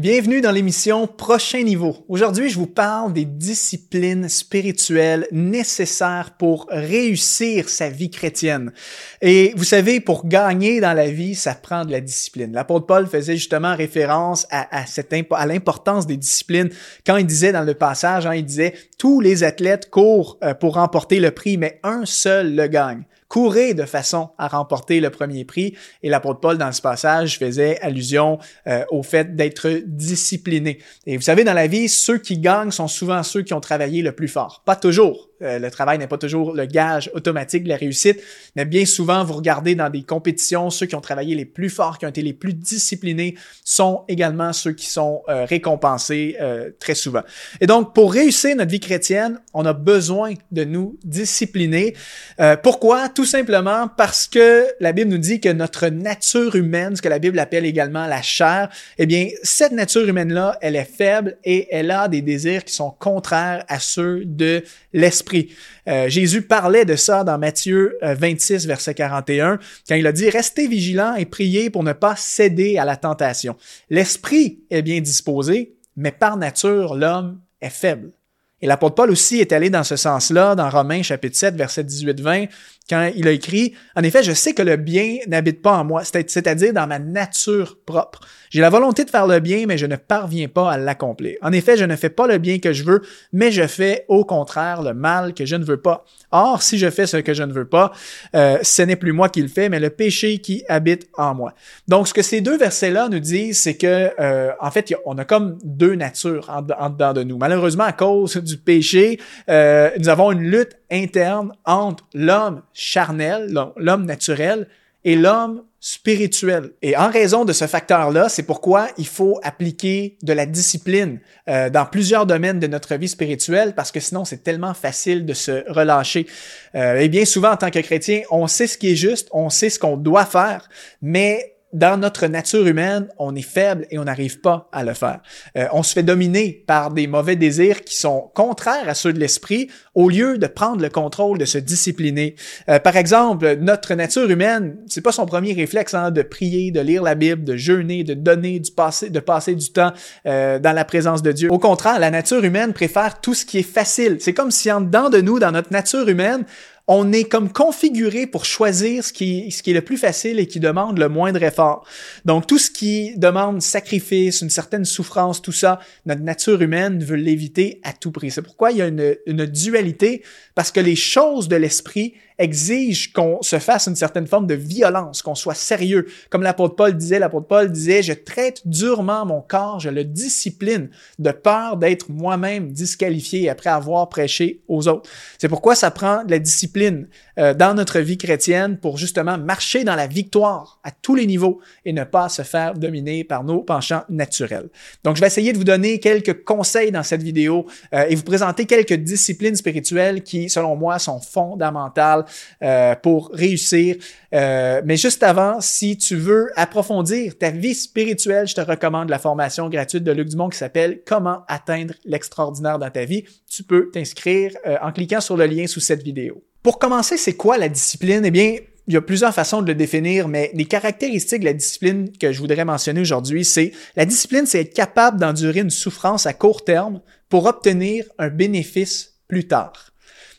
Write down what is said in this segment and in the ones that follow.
Bienvenue dans l'émission Prochain Niveau. Aujourd'hui, je vous parle des disciplines spirituelles nécessaires pour réussir sa vie chrétienne. Et vous savez, pour gagner dans la vie, ça prend de la discipline. L'apôtre Paul faisait justement référence à, l'importance des disciplines quand il disait dans le passage, hein, il disait, tous les athlètes courent euh, pour remporter le prix, mais un seul le gagne courez de façon à remporter le premier prix. Et l'apôtre Paul, dans ce passage, faisait allusion euh, au fait d'être discipliné. Et vous savez, dans la vie, ceux qui gagnent sont souvent ceux qui ont travaillé le plus fort. Pas toujours. Euh, le travail n'est pas toujours le gage automatique de la réussite, mais bien souvent, vous regardez dans des compétitions, ceux qui ont travaillé les plus forts, qui ont été les plus disciplinés, sont également ceux qui sont euh, récompensés euh, très souvent. Et donc, pour réussir notre vie chrétienne, on a besoin de nous discipliner. pourquoi? Tout simplement parce que la Bible nous dit que notre nature humaine, ce que la Bible appelle également la chair, eh bien, cette nature humaine-là, elle est faible et elle a des désirs qui sont contraires à ceux de l'esprit euh, Jésus parlait de ça dans Matthieu 26, euh, verset 41, quand il a dit, Restez vigilants et priez pour ne pas céder à la tentation. L'esprit est bien disposé, mais par nature, l'homme est faible. Et l'apôtre Paul aussi est allé dans ce sens-là, dans Romains chapitre 7, verset 18-20, quand il a écrit, En effet, je sais que le bien n'habite pas en moi, c'est-à-dire dans ma nature propre. J'ai la volonté de faire le bien, mais je ne parviens pas à l'accomplir. En effet, je ne fais pas le bien que je veux, mais je fais au contraire le mal que je ne veux pas. Or, si je fais ce que je ne veux pas, euh, ce n'est plus moi qui le fais, mais le péché qui habite en moi. Donc, ce que ces deux versets-là nous disent, c'est que, euh, en fait, on a comme deux natures en, dedans de nous. Malheureusement, à cause du péché, euh, nous avons une lutte interne entre l'homme charnel, l'homme naturel, et l'homme spirituel. Et en raison de ce facteur-là, c'est pourquoi il faut appliquer de la discipline euh, dans plusieurs domaines de notre vie spirituelle, parce que sinon c'est tellement facile de se relâcher. Euh, et bien souvent en tant que chrétien, on sait ce qui est juste, on sait ce qu'on doit faire, mais dans notre nature humaine, on est faible et on n'arrive pas à le faire. Euh, on se fait dominer par des mauvais désirs qui sont contraires à ceux de l'esprit au lieu de prendre le contrôle, de se discipliner. Euh, par exemple, notre nature humaine, c'est pas son premier réflexe hein, de prier, de lire la Bible, de jeûner, de donner, du passer, de passer du temps euh, dans la présence de Dieu. Au contraire, la nature humaine préfère tout ce qui est facile. C'est comme si en dedans de nous, dans notre nature humaine, on est comme configuré pour choisir ce qui, est le plus facile et qui demande le moindre effort. Donc tout ce qui demande sacrifice, une certaine souffrance, tout ça, notre nature humaine veut l'éviter à tout prix. C'est pourquoi il y a une dualité, parce que les choses de l'esprit exige qu'on se fasse une certaine forme de violence, qu'on soit sérieux. Comme l'apôtre Paul disait, l'apôtre Paul disait, je traite durement mon corps, je le discipline de peur d'être moi-même disqualifié après avoir prêché aux autres. C'est pourquoi ça prend de la discipline euh, dans notre vie chrétienne pour justement marcher dans la victoire à tous les niveaux et ne pas se faire dominer par nos penchants naturels. Donc, je vais essayer de vous donner quelques conseils dans cette vidéo euh, et vous présenter quelques disciplines spirituelles qui, selon moi, sont fondamentales euh, pour réussir. Euh, mais juste avant, si tu veux approfondir ta vie spirituelle, je te recommande la formation gratuite de Luc Dumont qui s'appelle Comment atteindre l'extraordinaire dans ta vie. Tu peux t'inscrire euh, en cliquant sur le lien sous cette vidéo. Pour commencer, c'est quoi la discipline? Eh bien, il y a plusieurs façons de le définir, mais les caractéristiques de la discipline que je voudrais mentionner aujourd'hui, c'est la discipline, c'est être capable d'endurer une souffrance à court terme pour obtenir un bénéfice plus tard.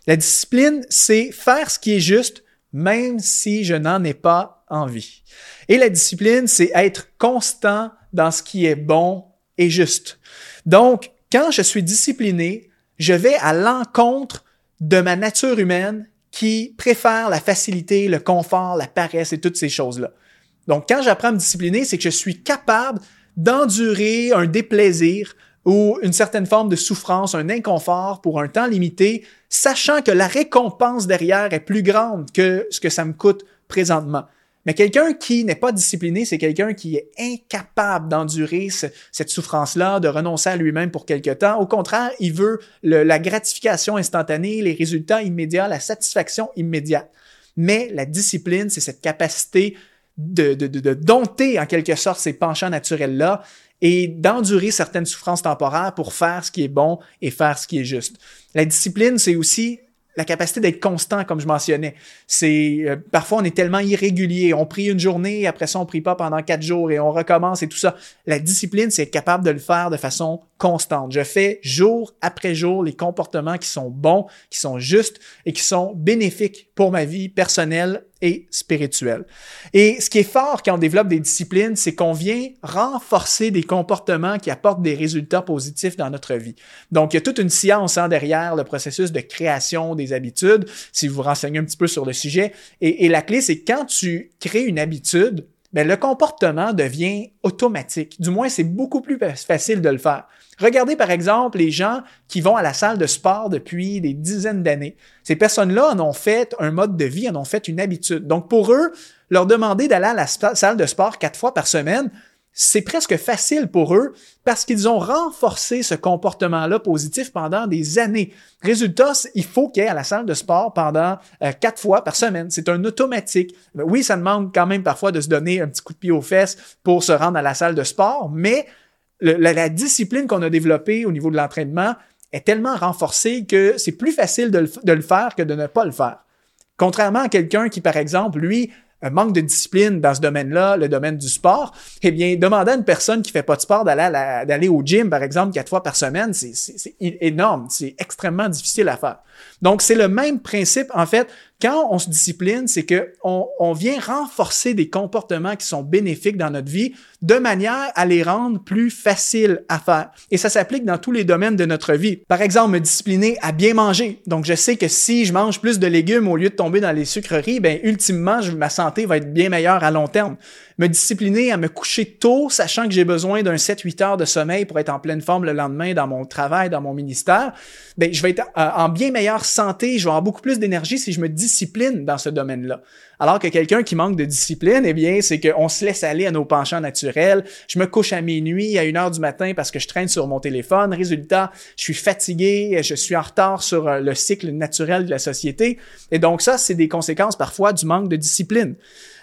La discipline, c'est faire ce qui est juste, même si je n'en ai pas envie. Et la discipline, c'est être constant dans ce qui est bon et juste. Donc, quand je suis discipliné, je vais à l'encontre de ma nature humaine qui préfère la facilité, le confort, la paresse et toutes ces choses-là. Donc, quand j'apprends à me discipliner, c'est que je suis capable d'endurer un déplaisir ou une certaine forme de souffrance, un inconfort pour un temps limité, sachant que la récompense derrière est plus grande que ce que ça me coûte présentement. Mais quelqu'un qui n'est pas discipliné, c'est quelqu'un qui est incapable d'endurer cette souffrance-là, de renoncer à lui-même pour quelque temps. Au contraire, il veut la gratification instantanée, les résultats immédiats, la satisfaction immédiate. Mais la discipline, c'est cette capacité de, de, dompter en quelque sorte ces penchants naturels-là et d'endurer certaines souffrances temporaires pour faire ce qui est bon et faire ce qui est juste. La discipline, c'est aussi la capacité d'être constant, comme je mentionnais. C'est euh, parfois on est tellement irrégulier, on prie une journée, après ça on prie pas pendant quatre jours et on recommence et tout ça. La discipline, c'est être capable de le faire de façon constante. Je fais jour après jour les comportements qui sont bons, qui sont justes et qui sont bénéfiques pour ma vie personnelle et spirituelle. Et ce qui est fort quand on développe des disciplines, c'est qu'on vient renforcer des comportements qui apportent des résultats positifs dans notre vie. Donc, il y a toute une science en hein, derrière le processus de création des habitudes, si vous vous renseignez un petit peu sur le sujet. Et, et la clé, c'est quand tu crées une habitude, mais le comportement devient automatique. Du moins, c'est beaucoup plus facile de le faire. Regardez par exemple les gens qui vont à la salle de sport depuis des dizaines d'années. Ces personnes-là en ont fait un mode de vie, en ont fait une habitude. Donc pour eux, leur demander d'aller à la salle de sport quatre fois par semaine, c'est presque facile pour eux parce qu'ils ont renforcé ce comportement-là positif pendant des années. Résultat, il faut qu'ils aient à la salle de sport pendant euh, quatre fois par semaine. C'est un automatique. Oui, ça demande quand même parfois de se donner un petit coup de pied aux fesses pour se rendre à la salle de sport, mais la, discipline qu'on a développée au niveau de l'entraînement est tellement renforcée que c'est plus facile de le faire que de ne pas le faire. Contrairement à quelqu'un qui, par exemple, lui, manque de discipline dans ce domaine-là, le domaine du sport, eh bien, demander à une personne qui fait pas de sport d'aller, au gym, par exemple, quatre fois par semaine, c'est énorme, c'est extrêmement difficile à faire. Donc, c'est le même principe, en fait, quand on se discipline, c'est que on, vient renforcer des comportements qui sont bénéfiques dans notre vie de manière à les rendre plus faciles à faire. Et ça s'applique dans tous les domaines de notre vie. Par exemple, me discipliner à bien manger. Donc, je sais que si je mange plus de légumes au lieu de tomber dans les sucreries, ben ultimement, ma santé va être bien meilleure à long terme me discipliner à me coucher tôt, sachant que j'ai besoin d'un 7-8 heures de sommeil pour être en pleine forme le lendemain dans mon travail, dans mon ministère, ben, je vais être en bien meilleure santé, je vais avoir beaucoup plus d'énergie si je me discipline dans ce domaine-là. Alors que quelqu'un qui manque de discipline, eh bien, c'est qu'on se laisse aller à nos penchants naturels. Je me couche à minuit, à une heure du matin parce que je traîne sur mon téléphone. Résultat, je suis fatigué, je suis en retard sur euh, le cycle naturel de la société. Et donc ça, c'est des conséquences parfois du manque de discipline.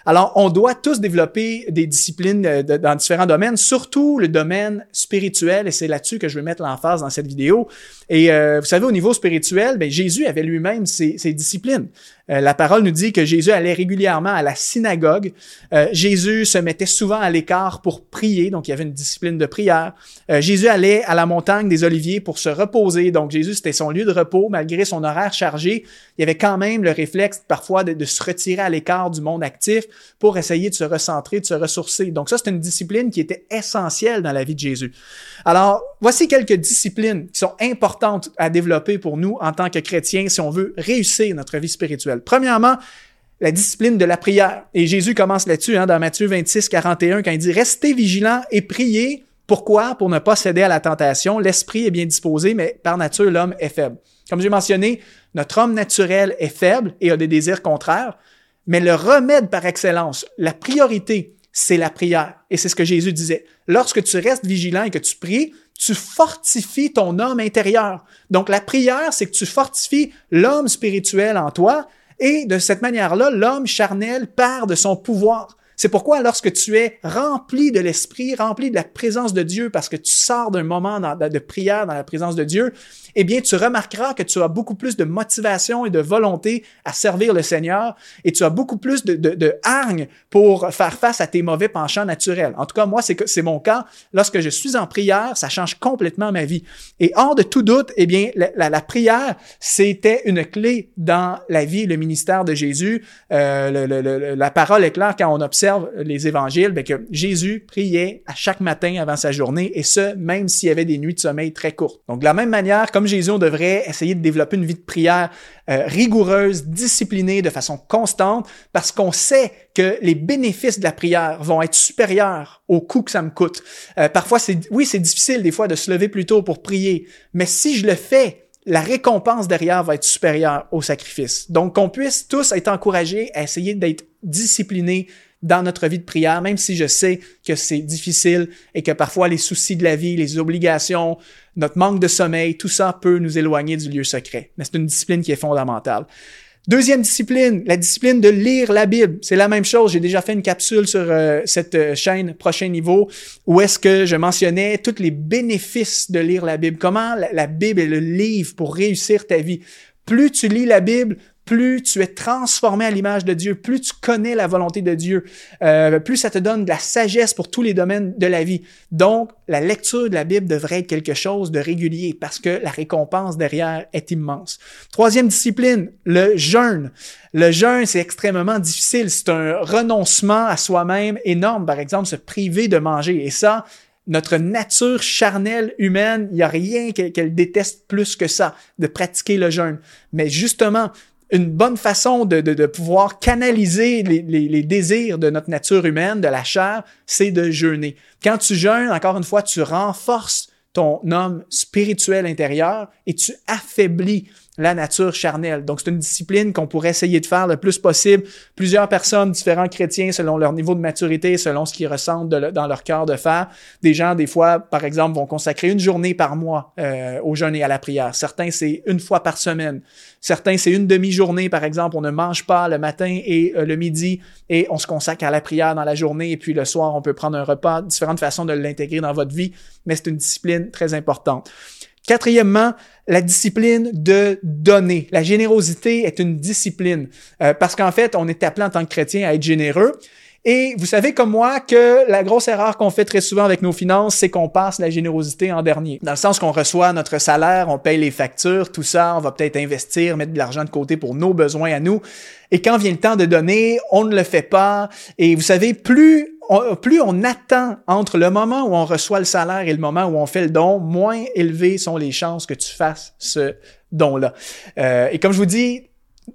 Alors, on doit tous développer des disciplines euh, dans différents domaines, surtout le domaine spirituel, et c'est là-dessus que je vais mettre l'emphase dans cette vidéo. Et euh, vous savez, au niveau spirituel, ben, Jésus avait lui-même ses, disciplines. La parole nous dit que Jésus allait régulièrement à la synagogue. Euh, Jésus se mettait souvent à l'écart pour prier, donc il y avait une discipline de prière. Euh, Jésus allait à la montagne des Oliviers pour se reposer, donc Jésus c'était son lieu de repos malgré son horaire chargé. Il y avait quand même le réflexe parfois de se retirer à l'écart du monde actif pour essayer de se recentrer, de se ressourcer. Donc ça c'est une discipline qui était essentielle dans la vie de Jésus. Alors voici quelques disciplines qui sont importantes à développer pour nous en tant que chrétiens si on veut réussir notre vie spirituelle. Premièrement, la discipline de la prière. Et Jésus commence là-dessus hein, dans Matthieu 26, 41, quand il dit Restez vigilants et priez. Pourquoi? Pour ne pas céder à la tentation. L'esprit est bien disposé, mais par nature, l'homme est faible. Comme j'ai mentionné, notre homme naturel est faible et a des désirs contraires, mais le remède par excellence, la priorité, c'est la prière. Et c'est ce que Jésus disait. Lorsque tu restes vigilant et que tu pries, tu fortifies ton homme intérieur. Donc la prière, c'est que tu fortifies l'homme spirituel en toi et de cette manière-là, l'homme charnel perd de son pouvoir. C'est pourquoi lorsque tu es rempli de l'Esprit, rempli de la présence de Dieu, parce que tu sors d'un moment de prière dans la présence de Dieu, eh bien, tu remarqueras que tu as beaucoup plus de motivation et de volonté à servir le Seigneur et tu as beaucoup plus de, hargne pour faire face à tes mauvais penchants naturels. En tout cas, moi, c'est mon cas. Lorsque je suis en prière, ça change complètement ma vie. Et hors de tout doute, eh bien, la, prière, c'était une clé dans la vie le ministère de Jésus. Euh, la parole est claire quand on observe les évangiles, bien que Jésus priait à chaque matin avant sa journée et ce, même s'il y avait des nuits de sommeil très courtes. Donc, de la même manière, comme Jésus, on devrait essayer de développer une vie de prière euh, rigoureuse, disciplinée, de façon constante, parce qu'on sait que les bénéfices de la prière vont être supérieurs au coût que ça me coûte. Euh, parfois, c'est oui, c'est difficile des fois de se lever plus tôt pour prier, mais si je le fais, la récompense derrière va être supérieure au sacrifice. Donc, qu'on puisse tous être encouragés à essayer d'être disciplinés dans notre vie de prière, même si je sais que c'est difficile et que parfois les soucis de la vie, les obligations, notre manque de sommeil, tout ça peut nous éloigner du lieu secret. Mais c'est une discipline qui est fondamentale. Deuxième discipline, la discipline de lire la Bible. C'est la même chose. J'ai déjà fait une capsule sur euh, cette euh, chaîne Prochain Niveau où est-ce que je mentionnais tous les bénéfices de lire la Bible. Comment la Bible est le livre pour réussir ta vie Plus tu lis la Bible, plus tu es transformé à l'image de Dieu, plus tu connais la volonté de Dieu, euh, plus ça te donne de la sagesse pour tous les domaines de la vie. Donc, la lecture de la Bible devrait être quelque chose de régulier parce que la récompense derrière est immense. Troisième discipline, le jeûne. Le jeûne, c'est extrêmement difficile. C'est un renoncement à soi-même énorme. Par exemple, se priver de manger. Et ça, notre nature charnelle humaine, il n'y a rien qu'elle déteste plus que ça, de pratiquer le jeûne. Mais justement, une bonne façon de, pouvoir canaliser les, les, les, désirs de notre nature humaine, de la chair, c'est de jeûner. Quand tu jeûnes, encore une fois, tu renforces ton homme spirituel intérieur et tu affaiblis la nature charnelle. Donc, c'est une discipline qu'on pourrait essayer de faire le plus possible. Plusieurs personnes, différents chrétiens, selon leur niveau de maturité, selon ce qu'ils ressentent dans leur cœur de faire. Des gens, des fois, par exemple, vont consacrer une journée par mois euh, au jeûne et à la prière. Certains, c'est une fois par semaine. Certains, c'est une demi-journée, par exemple. On ne mange pas le matin et euh, le midi et on se consacre à la prière dans la journée. Et puis le soir, on peut prendre un repas. Différentes façons de l'intégrer dans votre vie, mais c'est une discipline très importante. Quatrièmement, la discipline de donner. La générosité est une discipline euh, parce qu'en fait, on est appelé en tant que chrétien à être généreux. Et vous savez comme moi que la grosse erreur qu'on fait très souvent avec nos finances, c'est qu'on passe la générosité en dernier. Dans le sens qu'on reçoit notre salaire, on paye les factures, tout ça, on va peut-être investir, mettre de l'argent de côté pour nos besoins à nous. Et quand vient le temps de donner, on ne le fait pas. Et vous savez, plus plus on attend entre le moment où on reçoit le salaire et le moment où on fait le don, moins élevées sont les chances que tu fasses ce don-là. Euh, et comme je vous dis,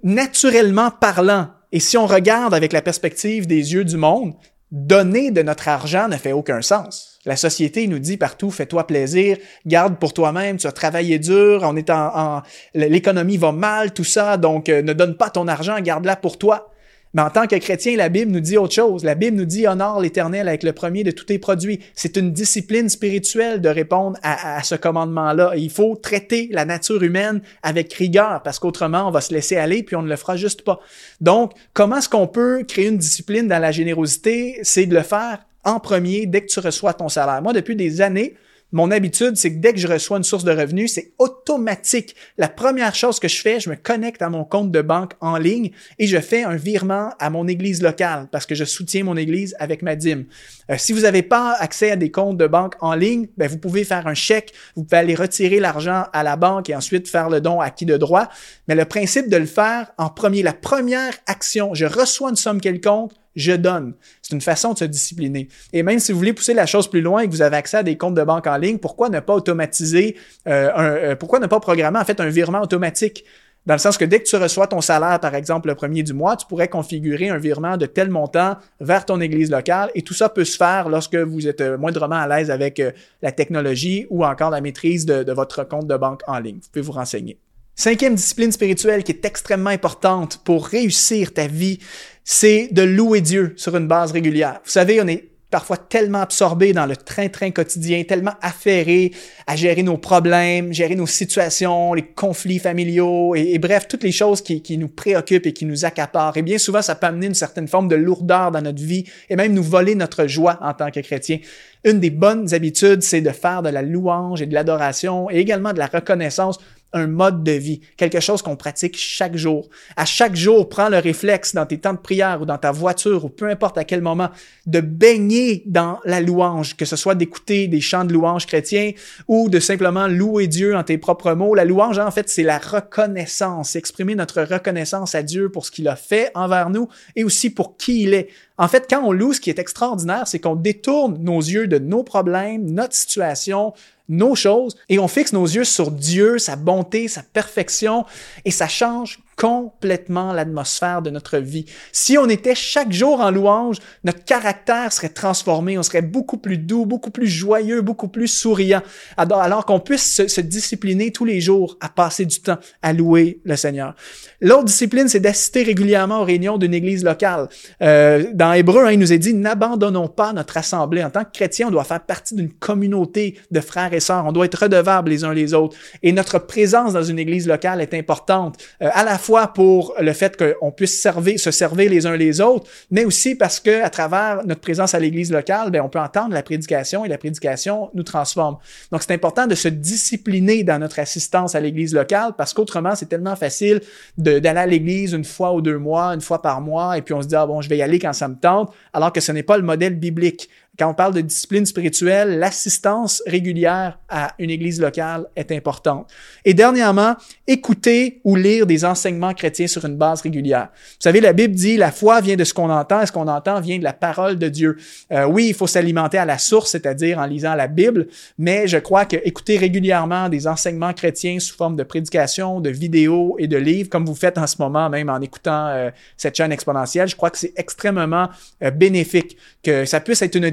naturellement parlant, et si on regarde avec la perspective des yeux du monde, donner de notre argent ne fait aucun sens. La société nous dit partout, fais-toi plaisir, garde pour toi-même, tu as travaillé dur, on est en, l'économie va mal, tout ça, donc euh, ne donne pas ton argent, garde-la pour toi. Mais en tant que chrétien, la Bible nous dit autre chose. La Bible nous dit honore l'Éternel avec le premier de tous tes produits. C'est une discipline spirituelle de répondre à, ce commandement-là. Il faut traiter la nature humaine avec rigueur parce qu'autrement, on va se laisser aller puis on ne le fera juste pas. Donc, comment est-ce qu'on peut créer une discipline dans la générosité? C'est de le faire en premier dès que tu reçois ton salaire. Moi, depuis des années, mon habitude, c'est que dès que je reçois une source de revenus, c'est automatique. La première chose que je fais, je me connecte à mon compte de banque en ligne et je fais un virement à mon église locale parce que je soutiens mon église avec ma dîme. Euh, si vous n'avez pas accès à des comptes de banque en ligne, ben vous pouvez faire un chèque, vous pouvez aller retirer l'argent à la banque et ensuite faire le don à qui de droit. Mais le principe de le faire en premier, la première action, je reçois une somme quelconque, je donne. C'est une façon de se discipliner. Et même si vous voulez pousser la chose plus loin et que vous avez accès à des comptes de banque en ligne, pourquoi ne pas automatiser, euh, euh, pourquoi ne pas programmer en fait un virement automatique? Dans le sens que dès que tu reçois ton salaire, par exemple, le premier du mois, tu pourrais configurer un virement de tel montant vers ton église locale et tout ça peut se faire lorsque vous êtes euh, moindrement à l'aise avec la technologie ou encore la maîtrise de, de votre compte de banque en ligne. Vous pouvez vous renseigner. Cinquième discipline spirituelle qui est extrêmement importante pour réussir ta vie, c'est de louer Dieu sur une base régulière. Vous savez, on est parfois tellement absorbé dans le train-train quotidien, tellement affairé à gérer nos problèmes, gérer nos situations, les conflits familiaux et, bref, toutes les choses qui, qui, nous préoccupent et qui nous accaparent. Et bien souvent, ça peut amener une certaine forme de lourdeur dans notre vie et même nous voler notre joie en tant que chrétien. Une des bonnes habitudes, c'est de faire de la louange et de l'adoration et également de la reconnaissance un mode de vie, quelque chose qu'on pratique chaque jour. À chaque jour, prends le réflexe dans tes temps de prière ou dans ta voiture ou peu importe à quel moment, de baigner dans la louange, que ce soit d'écouter des chants de louange chrétiens ou de simplement louer Dieu en tes propres mots. La louange, en fait, c'est la reconnaissance, exprimer notre reconnaissance à Dieu pour ce qu'il a fait envers nous et aussi pour qui il est. En fait, quand on loue, ce qui est extraordinaire, c'est qu'on détourne nos yeux de nos problèmes, notre situation, nos choses, et on fixe nos yeux sur Dieu, sa bonté, sa perfection, et ça change complètement l'atmosphère de notre vie. Si on était chaque jour en louange, notre caractère serait transformé, on serait beaucoup plus doux, beaucoup plus joyeux, beaucoup plus souriant, alors, qu'on puisse se, discipliner tous les jours à passer du temps à louer le Seigneur. L'autre discipline, c'est d'assister régulièrement aux réunions d'une église locale. Euh, dans Hébreu, hein, il nous est dit, n'abandonnons pas notre assemblée. En tant que chrétien, on doit faire partie d'une communauté de frères et sœurs. On doit être redevables les uns les autres. Et notre présence dans une église locale est importante, euh, à la pour le fait qu'on puisse servir, se servir les uns les autres, mais aussi parce que à travers notre présence à l'église locale, ben, on peut entendre la prédication et la prédication nous transforme. Donc, c'est important de se discipliner dans notre assistance à l'église locale parce qu'autrement, c'est tellement facile d'aller à l'église une fois ou deux mois, une fois par mois, et puis on se dit, ah bon, je vais y aller quand ça me tente, alors que ce n'est pas le modèle biblique quand on parle de discipline spirituelle, l'assistance régulière à une église locale est importante. Et dernièrement, écouter ou lire des enseignements chrétiens sur une base régulière. Vous savez, la Bible dit la foi vient de ce qu'on entend et ce qu'on entend vient de la parole de Dieu. Euh, oui, il faut s'alimenter à la source, c'est-à-dire en lisant la Bible, mais je crois que écouter régulièrement des enseignements chrétiens sous forme de prédication, de vidéos et de livres, comme vous faites en ce moment même en écoutant euh, cette chaîne exponentielle, je crois que c'est extrêmement euh, bénéfique, que ça puisse être une.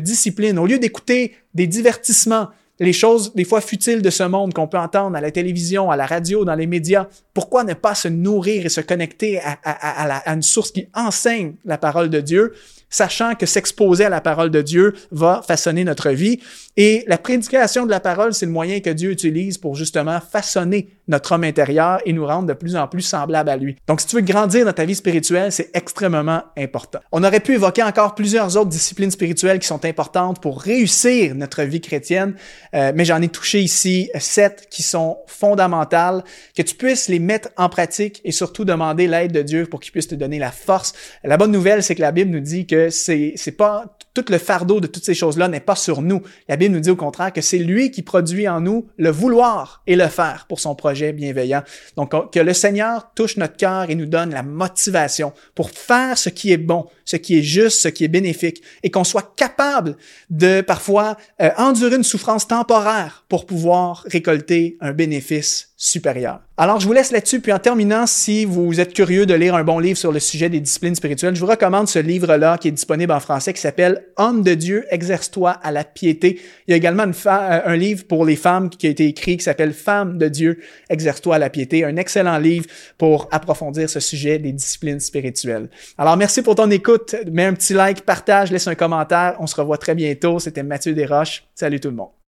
Au lieu d'écouter des divertissements, les choses des fois futiles de ce monde qu'on peut entendre à la télévision, à la radio, dans les médias, pourquoi ne pas se nourrir et se connecter à, une source qui enseigne la parole de Dieu sachant que s'exposer à la parole de Dieu va façonner notre vie? Et la prédication de la parole, c'est le moyen que Dieu utilise pour justement façonner notre homme intérieur et nous rendre de plus en plus semblables à lui. Donc, si tu veux grandir dans ta vie spirituelle, c'est extrêmement important. On aurait pu évoquer encore plusieurs autres disciplines spirituelles qui sont importantes pour réussir notre vie chrétienne, euh, mais j'en ai touché ici sept qui sont fondamentales, que tu puisses les mettre en pratique et surtout demander l'aide de Dieu pour qu'il puisse te donner la force. La bonne nouvelle, c'est que la Bible nous dit que c'est, c'est pas tout le fardeau de toutes ces choses-là n'est pas sur nous. La Bible nous dit au contraire que c'est lui qui produit en nous le vouloir et le faire pour son projet bienveillant. Donc, que le Seigneur touche notre cœur et nous donne la motivation pour faire ce qui est bon, ce qui est juste, ce qui est bénéfique, et qu'on soit capable de parfois euh, endurer une souffrance temporaire pour pouvoir récolter un bénéfice Alors, je vous laisse là-dessus. Puis en terminant, si vous êtes curieux de lire un bon livre sur le sujet des disciplines spirituelles, je vous recommande ce livre-là qui est disponible en français qui s'appelle Homme de Dieu, exerce-toi à la piété. Il y a également euh, un livre pour les femmes qui a été écrit qui s'appelle Femme de Dieu, exerce-toi à la piété. Un excellent livre pour approfondir ce sujet des disciplines spirituelles. Alors, merci pour ton écoute. Mets un petit like, partage, laisse un commentaire. On se revoit très bientôt. C'était Mathieu Desroches. Salut tout le monde.